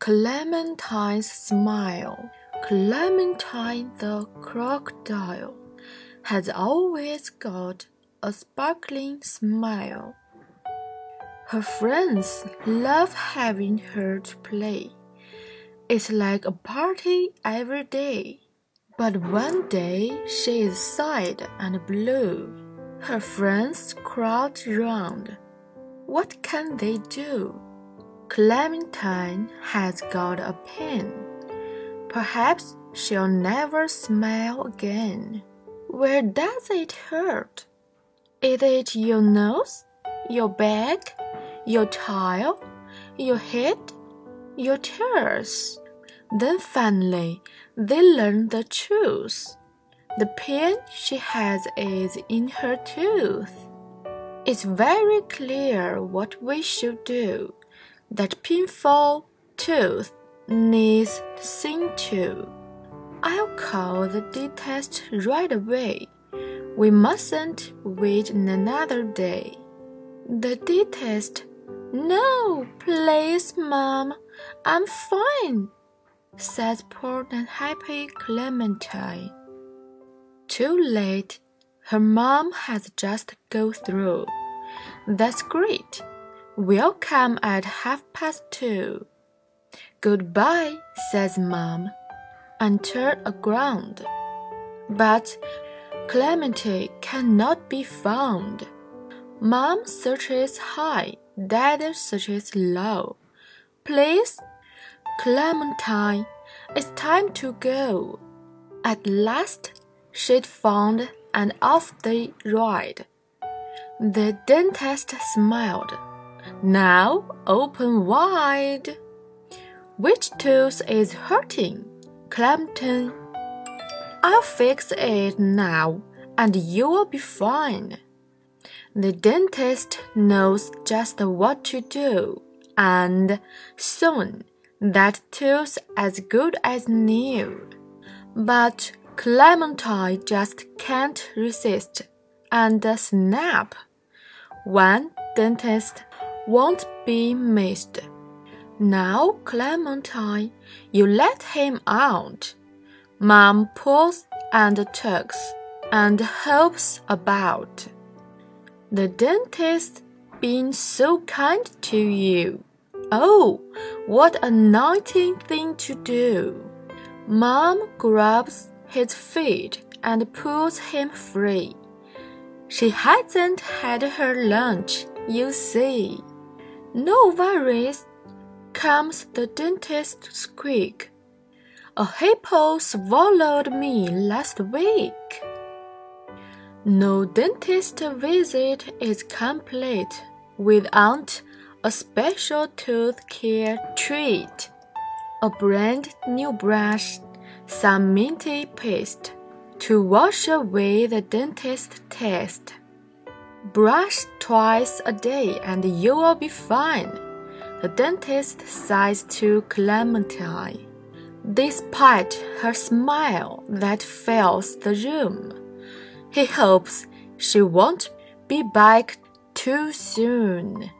Clementine's smile. Clementine the crocodile has always got a sparkling smile. Her friends love having her to play. It's like a party every day. But one day she is sad and blue. Her friends crowd round. What can they do? Clementine has got a pen. Perhaps she'll never smile again. Where does it hurt? Is it your nose, your back, your tail, your head, your tears? Then finally, they learn the truth. The pain she has is in her tooth. It's very clear what we should do that painful tooth needs seen to. I'll call the dentist right away. We mustn't wait another day. The dentist, no, please, Mom, I'm fine, says poor and happy Clementine. Too late, her mom has just go through. That's great. We'll come at half past two. Goodbye, says Mom, and turn around. But Clementine cannot be found. Mom searches high, Dad searches low. Please, Clementine, it's time to go. At last, she'd found and off they ride. The dentist smiled. Now open wide. Which tooth is hurting? Clementine. I'll fix it now, and you'll be fine. The dentist knows just what to do, and soon that tooth as good as new. But Clementine just can't resist, and snap. One dentist won't be missed. Now, Clementine, you let him out. Mom pulls and tugs and helps about. The dentist being so kind to you. Oh, what a naughty thing to do. Mom grabs his feet and pulls him free. She hasn't had her lunch, you see. No worries, comes the dentist's squeak. A hippo swallowed me last week. No dentist visit is complete without a special tooth care treat. A brand new brush, some minty paste to wash away the dentist taste. Brush twice a day and you will be fine. The dentist sighs to Clementine. Despite her smile that fills the room, he hopes she won't be back too soon.